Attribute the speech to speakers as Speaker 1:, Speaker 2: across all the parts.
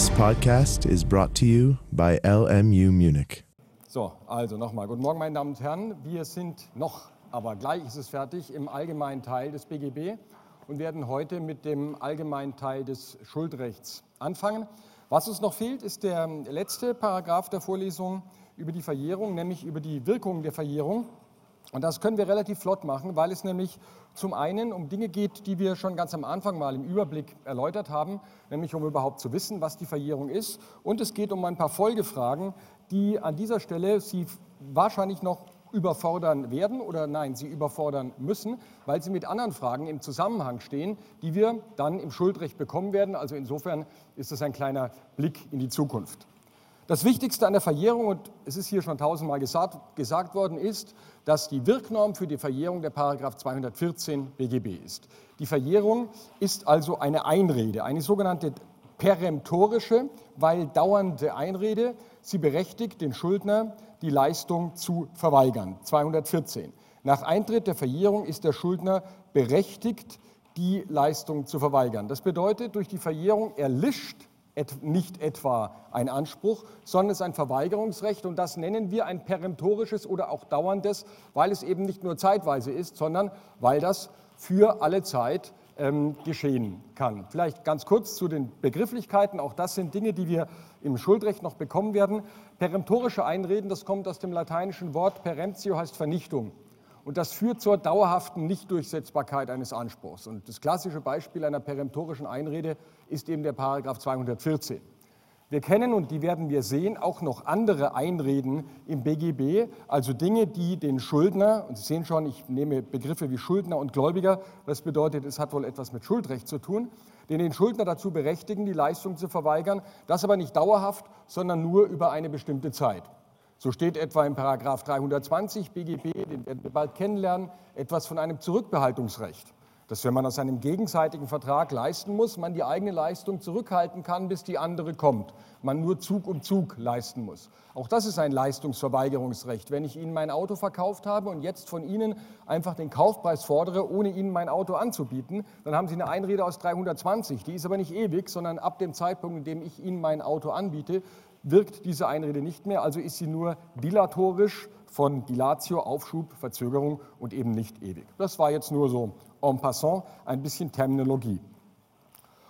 Speaker 1: This podcast is brought to you by LMU Munich.
Speaker 2: So, also nochmal. Guten Morgen, meine Damen und Herren. Wir sind noch, aber gleich ist es fertig, im allgemeinen Teil des BGB und werden heute mit dem allgemeinen Teil des Schuldrechts anfangen. Was uns noch fehlt, ist der letzte Paragraph der Vorlesung über die Verjährung, nämlich über die Wirkung der Verjährung. Und das können wir relativ flott machen, weil es nämlich zum einen um Dinge geht, die wir schon ganz am Anfang mal im Überblick erläutert haben, nämlich um überhaupt zu wissen, was die Verjährung ist. Und es geht um ein paar Folgefragen, die an dieser Stelle Sie wahrscheinlich noch überfordern werden oder nein, sie überfordern müssen, weil sie mit anderen Fragen im Zusammenhang stehen, die wir dann im Schuldrecht bekommen werden. Also insofern ist es ein kleiner Blick in die Zukunft. Das Wichtigste an der Verjährung, und es ist hier schon tausendmal gesagt, gesagt worden, ist, dass die Wirknorm für die Verjährung der Paragraph 214 BGB ist. Die Verjährung ist also eine Einrede, eine sogenannte peremptorische, weil dauernde Einrede. Sie berechtigt den Schuldner, die Leistung zu verweigern. 214. Nach Eintritt der Verjährung ist der Schuldner berechtigt, die Leistung zu verweigern. Das bedeutet, durch die Verjährung erlischt nicht etwa ein Anspruch, sondern es ist ein Verweigerungsrecht und das nennen wir ein peremptorisches oder auch dauerndes, weil es eben nicht nur zeitweise ist, sondern weil das für alle Zeit ähm, geschehen kann. Vielleicht ganz kurz zu den Begrifflichkeiten. Auch das sind Dinge, die wir im Schuldrecht noch bekommen werden. Peremptorische Einreden, das kommt aus dem lateinischen Wort peremptio, heißt Vernichtung. Und das führt zur dauerhaften Nichtdurchsetzbarkeit eines Anspruchs. Und das klassische Beispiel einer peremptorischen Einrede ist eben der Paragraph 214. Wir kennen, und die werden wir sehen, auch noch andere Einreden im BGB, also Dinge, die den Schuldner, und Sie sehen schon, ich nehme Begriffe wie Schuldner und Gläubiger, das bedeutet, es hat wohl etwas mit Schuldrecht zu tun, den den Schuldner dazu berechtigen, die Leistung zu verweigern, das aber nicht dauerhaft, sondern nur über eine bestimmte Zeit. So steht etwa im Paragraph 320 BGB, den werden wir bald kennenlernen, etwas von einem Zurückbehaltungsrecht. Dass, wenn man aus einem gegenseitigen Vertrag leisten muss, man die eigene Leistung zurückhalten kann, bis die andere kommt. Man nur Zug um Zug leisten muss. Auch das ist ein Leistungsverweigerungsrecht. Wenn ich Ihnen mein Auto verkauft habe und jetzt von Ihnen einfach den Kaufpreis fordere, ohne Ihnen mein Auto anzubieten, dann haben Sie eine Einrede aus 320. Die ist aber nicht ewig, sondern ab dem Zeitpunkt, in dem ich Ihnen mein Auto anbiete, wirkt diese Einrede nicht mehr, also ist sie nur dilatorisch von Dilatio, Aufschub, Verzögerung und eben nicht ewig. Das war jetzt nur so en passant ein bisschen Terminologie.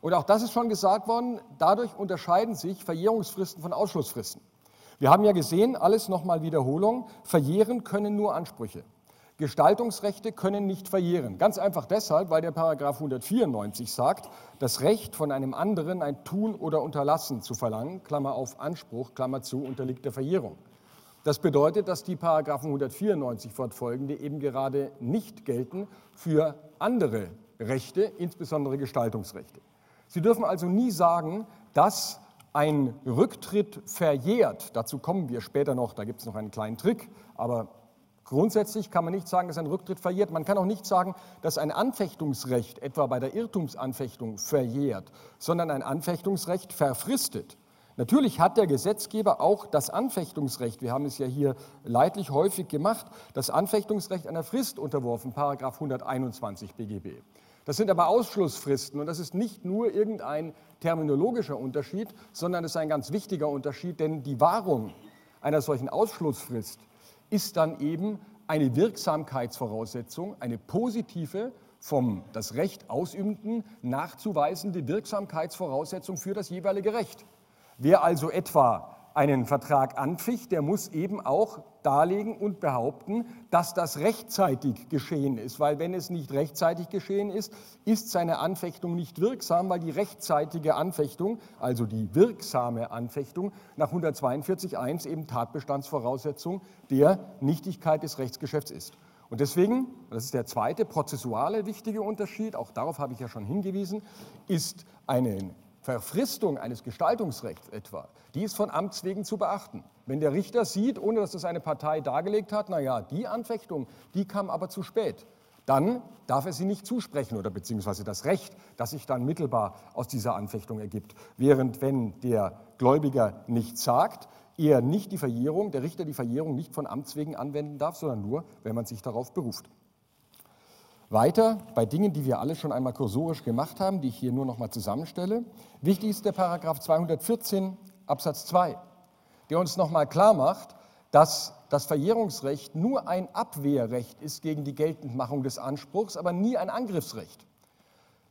Speaker 2: Und auch das ist schon gesagt worden, dadurch unterscheiden sich Verjährungsfristen von Ausschlussfristen. Wir haben ja gesehen, alles nochmal Wiederholung, verjähren können nur Ansprüche. Gestaltungsrechte können nicht verjähren. Ganz einfach deshalb, weil der Paragraph 194 sagt, das Recht von einem anderen ein Tun oder Unterlassen zu verlangen, Klammer auf Anspruch, Klammer zu, unterliegt der Verjährung. Das bedeutet, dass die Paragraphen 194 fortfolgende eben gerade nicht gelten für andere Rechte, insbesondere Gestaltungsrechte. Sie dürfen also nie sagen, dass ein Rücktritt verjährt. Dazu kommen wir später noch, da gibt es noch einen kleinen Trick, aber Grundsätzlich kann man nicht sagen, dass ein Rücktritt verjährt. Man kann auch nicht sagen, dass ein Anfechtungsrecht etwa bei der Irrtumsanfechtung verjährt, sondern ein Anfechtungsrecht verfristet. Natürlich hat der Gesetzgeber auch das Anfechtungsrecht, wir haben es ja hier leidlich häufig gemacht, das Anfechtungsrecht einer Frist unterworfen, Paragraph 121 BGB. Das sind aber Ausschlussfristen und das ist nicht nur irgendein terminologischer Unterschied, sondern es ist ein ganz wichtiger Unterschied, denn die Wahrung einer solchen Ausschlussfrist ist dann eben eine Wirksamkeitsvoraussetzung, eine positive, vom das Recht ausübenden nachzuweisende Wirksamkeitsvoraussetzung für das jeweilige Recht. Wer also etwa einen Vertrag anficht, der muss eben auch darlegen und behaupten, dass das rechtzeitig geschehen ist. Weil wenn es nicht rechtzeitig geschehen ist, ist seine Anfechtung nicht wirksam, weil die rechtzeitige Anfechtung, also die wirksame Anfechtung, nach 142.1 eben Tatbestandsvoraussetzung der Nichtigkeit des Rechtsgeschäfts ist. Und deswegen, das ist der zweite prozessuale wichtige Unterschied, auch darauf habe ich ja schon hingewiesen, ist eine Verfristung eines Gestaltungsrechts etwa, die ist von Amts wegen zu beachten. Wenn der Richter sieht, ohne dass das eine Partei dargelegt hat, naja, die Anfechtung, die kam aber zu spät, dann darf er sie nicht zusprechen oder beziehungsweise das Recht, das sich dann mittelbar aus dieser Anfechtung ergibt. Während wenn der Gläubiger nichts sagt, er nicht die Verjährung, der Richter die Verjährung nicht von Amts wegen anwenden darf, sondern nur, wenn man sich darauf beruft. Weiter bei Dingen, die wir alle schon einmal kursorisch gemacht haben, die ich hier nur noch mal zusammenstelle. Wichtig ist der Paragraph 214 Absatz 2, der uns noch mal klar macht, dass das Verjährungsrecht nur ein Abwehrrecht ist gegen die Geltendmachung des Anspruchs, aber nie ein Angriffsrecht.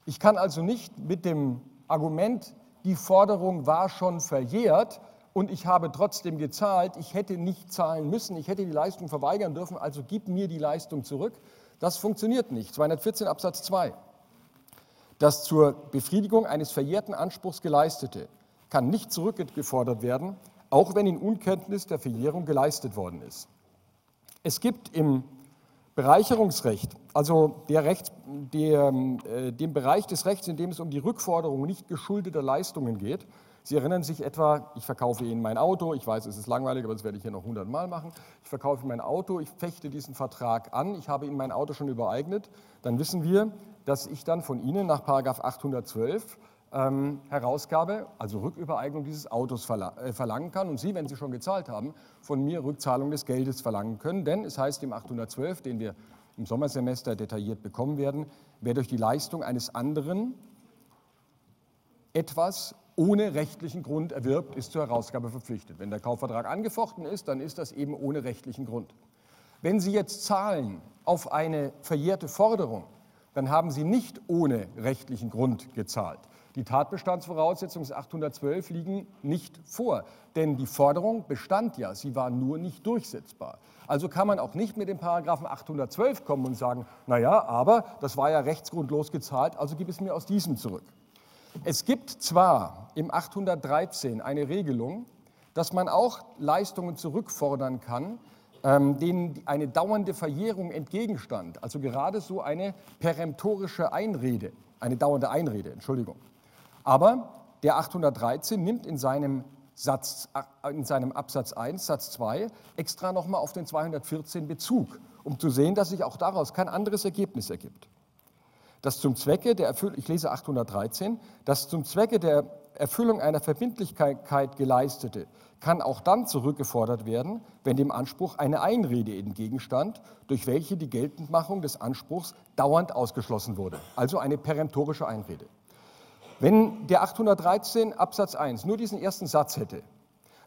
Speaker 2: Ich kann also nicht mit dem Argument, die Forderung war schon verjährt und ich habe trotzdem gezahlt, ich hätte nicht zahlen müssen, ich hätte die Leistung verweigern dürfen, also gib mir die Leistung zurück. Das funktioniert nicht. 214 Absatz 2. Das zur Befriedigung eines verjährten Anspruchs geleistete kann nicht zurückgefordert werden, auch wenn in Unkenntnis der Verjährung geleistet worden ist. Es gibt im Bereicherungsrecht, also der Recht, der, äh, dem Bereich des Rechts, in dem es um die Rückforderung nicht geschuldeter Leistungen geht. Sie erinnern sich etwa, ich verkaufe Ihnen mein Auto, ich weiß, es ist langweilig, aber das werde ich hier noch hundertmal machen. Ich verkaufe mein Auto, ich fechte diesen Vertrag an, ich habe Ihnen mein Auto schon übereignet. Dann wissen wir, dass ich dann von Ihnen nach 812 ähm, Herausgabe, also Rückübereignung dieses Autos verla äh, verlangen kann und Sie, wenn Sie schon gezahlt haben, von mir Rückzahlung des Geldes verlangen können. Denn es heißt im 812, den wir im Sommersemester detailliert bekommen werden, wer durch die Leistung eines anderen etwas ohne rechtlichen Grund erwirbt, ist zur Herausgabe verpflichtet. Wenn der Kaufvertrag angefochten ist, dann ist das eben ohne rechtlichen Grund. Wenn Sie jetzt zahlen auf eine verjährte Forderung, dann haben Sie nicht ohne rechtlichen Grund gezahlt. Die Tatbestandsvoraussetzungen des 812 liegen nicht vor, denn die Forderung bestand ja, sie war nur nicht durchsetzbar. Also kann man auch nicht mit dem Paragraphen 812 kommen und sagen, naja, aber das war ja rechtsgrundlos gezahlt, also gib es mir aus diesem zurück. Es gibt zwar im 813 eine Regelung, dass man auch Leistungen zurückfordern kann, ähm, denen eine dauernde Verjährung entgegenstand, also gerade so eine peremptorische Einrede, eine dauernde Einrede, Entschuldigung. Aber der 813 nimmt in seinem, Satz, äh, in seinem Absatz 1, Satz 2 extra nochmal auf den 214 Bezug, um zu sehen, dass sich auch daraus kein anderes Ergebnis ergibt. Das zum Zwecke der Erfüllung, ich lese 813, das zum Zwecke der Erfüllung einer Verbindlichkeit geleistete, kann auch dann zurückgefordert werden, wenn dem Anspruch eine Einrede entgegenstand, durch welche die Geltendmachung des Anspruchs dauernd ausgeschlossen wurde, also eine peremptorische Einrede. Wenn der 813 Absatz 1 nur diesen ersten Satz hätte,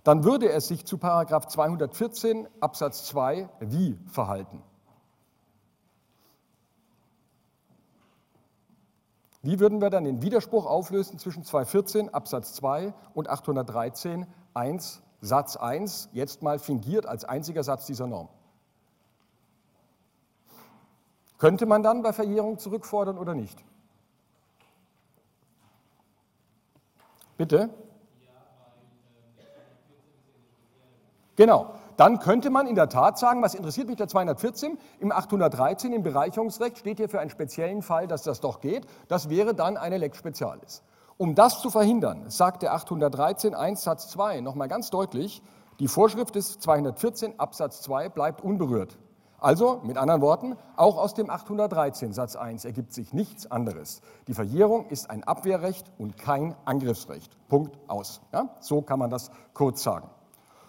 Speaker 2: dann würde er sich zu Paragraph 214 Absatz 2 wie verhalten? Wie würden wir dann den Widerspruch auflösen zwischen 214 Absatz 2 und 813 1 Satz 1, jetzt mal fingiert als einziger Satz dieser Norm? Könnte man dann bei Verjährung zurückfordern oder nicht? Bitte? Genau. Dann könnte man in der Tat sagen, was interessiert mich der 214? Im 813 im Bereicherungsrecht steht hier für einen speziellen Fall, dass das doch geht. Das wäre dann eine Lex Specialis. Um das zu verhindern, sagt der 813 1 Satz 2 nochmal ganz deutlich, die Vorschrift des 214 Absatz 2 bleibt unberührt. Also, mit anderen Worten, auch aus dem 813 Satz 1 ergibt sich nichts anderes. Die Verjährung ist ein Abwehrrecht und kein Angriffsrecht. Punkt aus. Ja? So kann man das kurz sagen.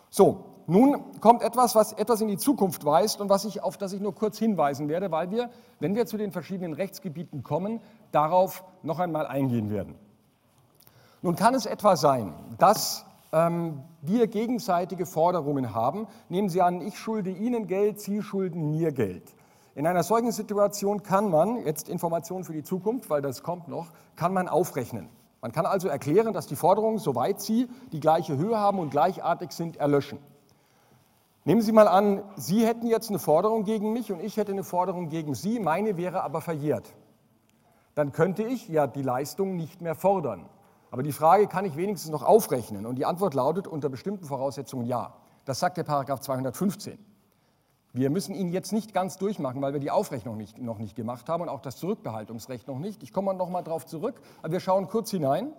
Speaker 2: So, nun kommt etwas, was etwas in die Zukunft weist und was ich, auf das ich nur kurz hinweisen werde, weil wir, wenn wir zu den verschiedenen Rechtsgebieten kommen, darauf noch einmal eingehen werden. Nun kann es etwa sein, dass ähm, wir gegenseitige Forderungen haben. Nehmen Sie an, ich schulde Ihnen Geld, Sie schulden mir Geld. In einer solchen Situation kann man, jetzt Informationen für die Zukunft, weil das kommt noch, kann man aufrechnen. Man kann also erklären, dass die Forderungen, soweit sie die gleiche Höhe haben und gleichartig sind, erlöschen. Nehmen Sie mal an, Sie hätten jetzt eine Forderung gegen mich und ich hätte eine Forderung gegen Sie, meine wäre aber verjährt. Dann könnte ich ja die Leistung nicht mehr fordern. Aber die Frage, kann ich wenigstens noch aufrechnen? Und die Antwort lautet unter bestimmten Voraussetzungen ja. Das sagt der Paragraph 215. Wir müssen ihn jetzt nicht ganz durchmachen, weil wir die Aufrechnung nicht, noch nicht gemacht haben und auch das Zurückbehaltungsrecht noch nicht. Ich komme noch mal darauf zurück, aber wir schauen kurz hinein.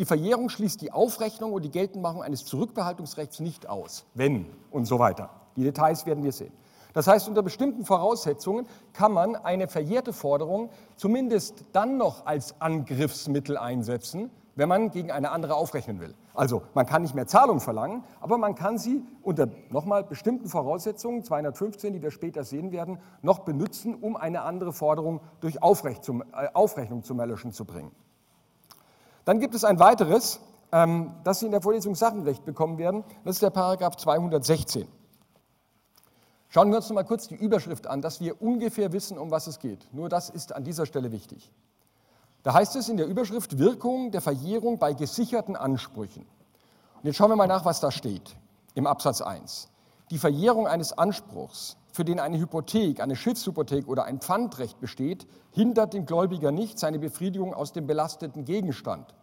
Speaker 2: Die Verjährung schließt die Aufrechnung und die Geltendmachung eines Zurückbehaltungsrechts nicht aus, wenn und so weiter. Die Details werden wir sehen. Das heißt, unter bestimmten Voraussetzungen kann man eine verjährte Forderung zumindest dann noch als Angriffsmittel einsetzen, wenn man gegen eine andere aufrechnen will. Also man kann nicht mehr Zahlung verlangen, aber man kann sie unter nochmal bestimmten Voraussetzungen, 215, die wir später sehen werden, noch benutzen, um eine andere Forderung durch äh, Aufrechnung zum Erlöschen zu bringen. Dann gibt es ein weiteres, ähm, das Sie in der Vorlesung Sachenrecht bekommen werden. Das ist der Paragraph 216. Schauen wir uns noch mal kurz die Überschrift an, dass wir ungefähr wissen, um was es geht. Nur das ist an dieser Stelle wichtig. Da heißt es in der Überschrift Wirkung der Verjährung bei gesicherten Ansprüchen. Und jetzt schauen wir mal nach, was da steht im Absatz 1. Die Verjährung eines Anspruchs, für den eine Hypothek, eine Schiffshypothek oder ein Pfandrecht besteht, hindert den Gläubiger nicht, seine Befriedigung aus dem belasteten Gegenstand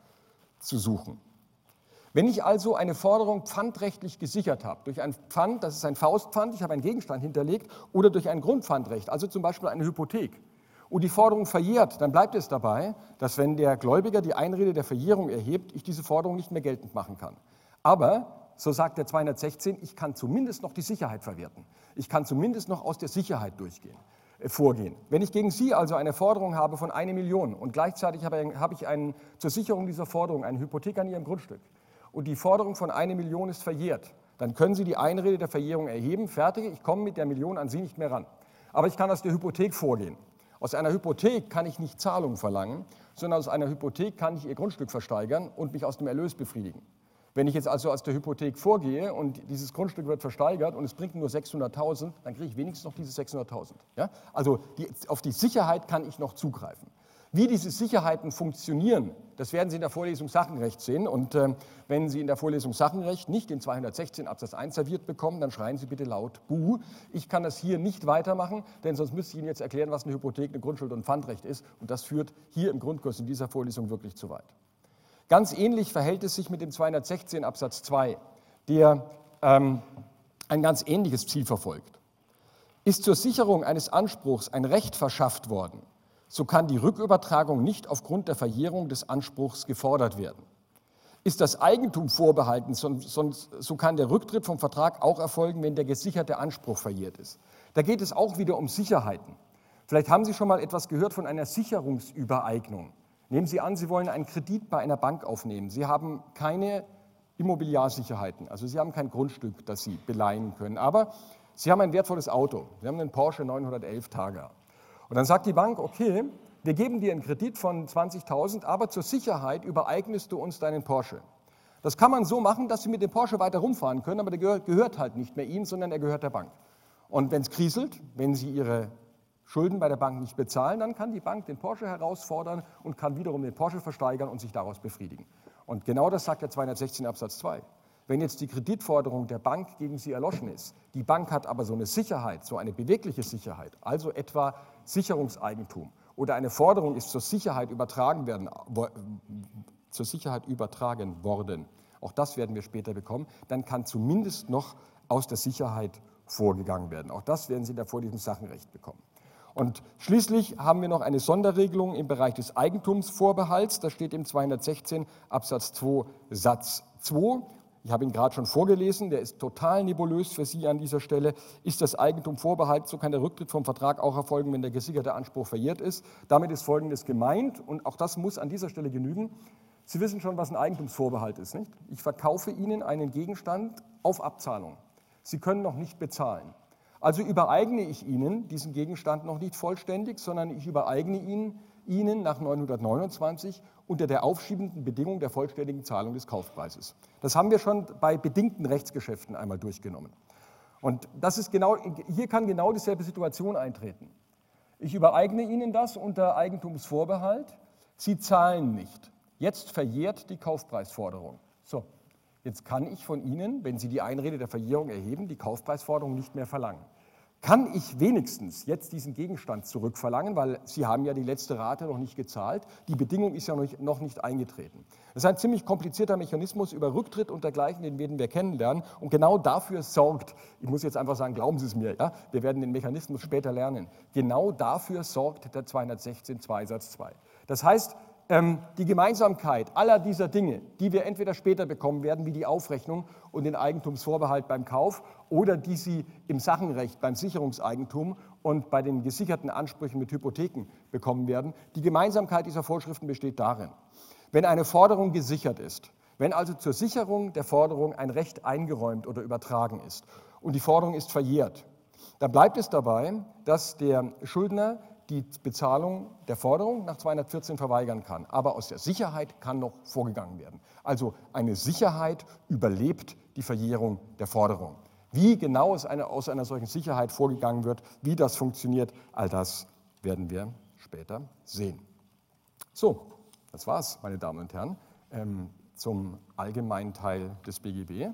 Speaker 2: zu suchen. Wenn ich also eine Forderung pfandrechtlich gesichert habe, durch ein Pfand, das ist ein Faustpfand, ich habe einen Gegenstand hinterlegt, oder durch ein Grundpfandrecht, also zum Beispiel eine Hypothek, und die Forderung verjährt, dann bleibt es dabei, dass wenn der Gläubiger die Einrede der Verjährung erhebt, ich diese Forderung nicht mehr geltend machen kann. Aber, so sagt der 216, ich kann zumindest noch die Sicherheit verwerten. Ich kann zumindest noch aus der Sicherheit durchgehen, äh, vorgehen. Wenn ich gegen Sie also eine Forderung habe von einer Million und gleichzeitig habe, habe ich einen, zur Sicherung dieser Forderung eine Hypothek an Ihrem Grundstück und die Forderung von einer Million ist verjährt, dann können Sie die Einrede der Verjährung erheben, fertig, ich komme mit der Million an Sie nicht mehr ran. Aber ich kann aus der Hypothek vorgehen. Aus einer Hypothek kann ich nicht Zahlung verlangen, sondern aus einer Hypothek kann ich ihr Grundstück versteigern und mich aus dem Erlös befriedigen. Wenn ich jetzt also aus der Hypothek vorgehe und dieses Grundstück wird versteigert und es bringt nur 600.000, dann kriege ich wenigstens noch diese 600.000. Ja? Also die, auf die Sicherheit kann ich noch zugreifen. Wie diese Sicherheiten funktionieren, das werden Sie in der Vorlesung Sachenrecht sehen. Und äh, wenn Sie in der Vorlesung Sachenrecht nicht den 216 Absatz 1 serviert bekommen, dann schreien Sie bitte laut Buh. Ich kann das hier nicht weitermachen, denn sonst müsste ich Ihnen jetzt erklären, was eine Hypothek, eine Grundschuld und Pfandrecht ist. Und das führt hier im Grundkurs in dieser Vorlesung wirklich zu weit. Ganz ähnlich verhält es sich mit dem 216 Absatz 2, der ähm, ein ganz ähnliches Ziel verfolgt. Ist zur Sicherung eines Anspruchs ein Recht verschafft worden, so kann die Rückübertragung nicht aufgrund der Verjährung des Anspruchs gefordert werden. Ist das Eigentum vorbehalten, so kann der Rücktritt vom Vertrag auch erfolgen, wenn der gesicherte Anspruch verjährt ist. Da geht es auch wieder um Sicherheiten. Vielleicht haben Sie schon mal etwas gehört von einer Sicherungsübereignung. Nehmen Sie an, Sie wollen einen Kredit bei einer Bank aufnehmen. Sie haben keine Immobiliarsicherheiten, also Sie haben kein Grundstück, das Sie beleihen können, aber Sie haben ein wertvolles Auto. Sie haben einen Porsche 911 Targa. Und dann sagt die Bank, okay, wir geben dir einen Kredit von 20.000, aber zur Sicherheit übereignest du uns deinen Porsche. Das kann man so machen, dass sie mit dem Porsche weiter rumfahren können, aber der gehört halt nicht mehr ihnen, sondern er gehört der Bank. Und wenn es kriselt, wenn sie ihre Schulden bei der Bank nicht bezahlen, dann kann die Bank den Porsche herausfordern und kann wiederum den Porsche versteigern und sich daraus befriedigen. Und genau das sagt der 216 Absatz 2. Wenn jetzt die Kreditforderung der Bank gegen Sie erloschen ist, die Bank hat aber so eine Sicherheit, so eine bewegliche Sicherheit, also etwa Sicherungseigentum oder eine Forderung ist zur Sicherheit übertragen, werden, zur Sicherheit übertragen worden, auch das werden wir später bekommen, dann kann zumindest noch aus der Sicherheit vorgegangen werden. Auch das werden Sie da vor diesem Sachenrecht bekommen. Und schließlich haben wir noch eine Sonderregelung im Bereich des Eigentumsvorbehalts. Das steht im 216 Absatz 2 Satz 2. Ich habe ihn gerade schon vorgelesen, der ist total nebulös für Sie an dieser Stelle. Ist das Eigentum vorbehalten, so kann der Rücktritt vom Vertrag auch erfolgen, wenn der gesicherte Anspruch verjährt ist. Damit ist Folgendes gemeint, und auch das muss an dieser Stelle genügen. Sie wissen schon, was ein Eigentumsvorbehalt ist, nicht? Ich verkaufe Ihnen einen Gegenstand auf Abzahlung. Sie können noch nicht bezahlen. Also übereigne ich Ihnen diesen Gegenstand noch nicht vollständig, sondern ich übereigne ihn Ihnen nach 929 unter der aufschiebenden Bedingung der vollständigen Zahlung des Kaufpreises. Das haben wir schon bei bedingten Rechtsgeschäften einmal durchgenommen. Und das ist genau, hier kann genau dieselbe Situation eintreten. Ich übereigne Ihnen das unter Eigentumsvorbehalt. Sie zahlen nicht. Jetzt verjährt die Kaufpreisforderung. So, jetzt kann ich von Ihnen, wenn Sie die Einrede der Verjährung erheben, die Kaufpreisforderung nicht mehr verlangen kann ich wenigstens jetzt diesen Gegenstand zurückverlangen, weil Sie haben ja die letzte Rate noch nicht gezahlt. Die Bedingung ist ja noch nicht eingetreten. Das ist ein ziemlich komplizierter Mechanismus über Rücktritt und dergleichen, den werden wir kennenlernen. Und genau dafür sorgt, ich muss jetzt einfach sagen, glauben Sie es mir, ja, wir werden den Mechanismus später lernen. Genau dafür sorgt der 216 2 Satz 2. Das heißt, die Gemeinsamkeit aller dieser Dinge, die wir entweder später bekommen werden, wie die Aufrechnung und den Eigentumsvorbehalt beim Kauf, oder die Sie im Sachenrecht beim Sicherungseigentum und bei den gesicherten Ansprüchen mit Hypotheken bekommen werden, die Gemeinsamkeit dieser Vorschriften besteht darin, Wenn eine Forderung gesichert ist, wenn also zur Sicherung der Forderung ein Recht eingeräumt oder übertragen ist und die Forderung ist verjährt, dann bleibt es dabei, dass der Schuldner die Bezahlung der Forderung nach 214 verweigern kann. Aber aus der Sicherheit kann noch vorgegangen werden. Also eine Sicherheit überlebt die Verjährung der Forderung. Wie genau es eine, aus einer solchen Sicherheit vorgegangen wird, wie das funktioniert, all das werden wir später sehen. So, das war's, meine Damen und Herren, ähm, zum allgemeinen Teil des BGB.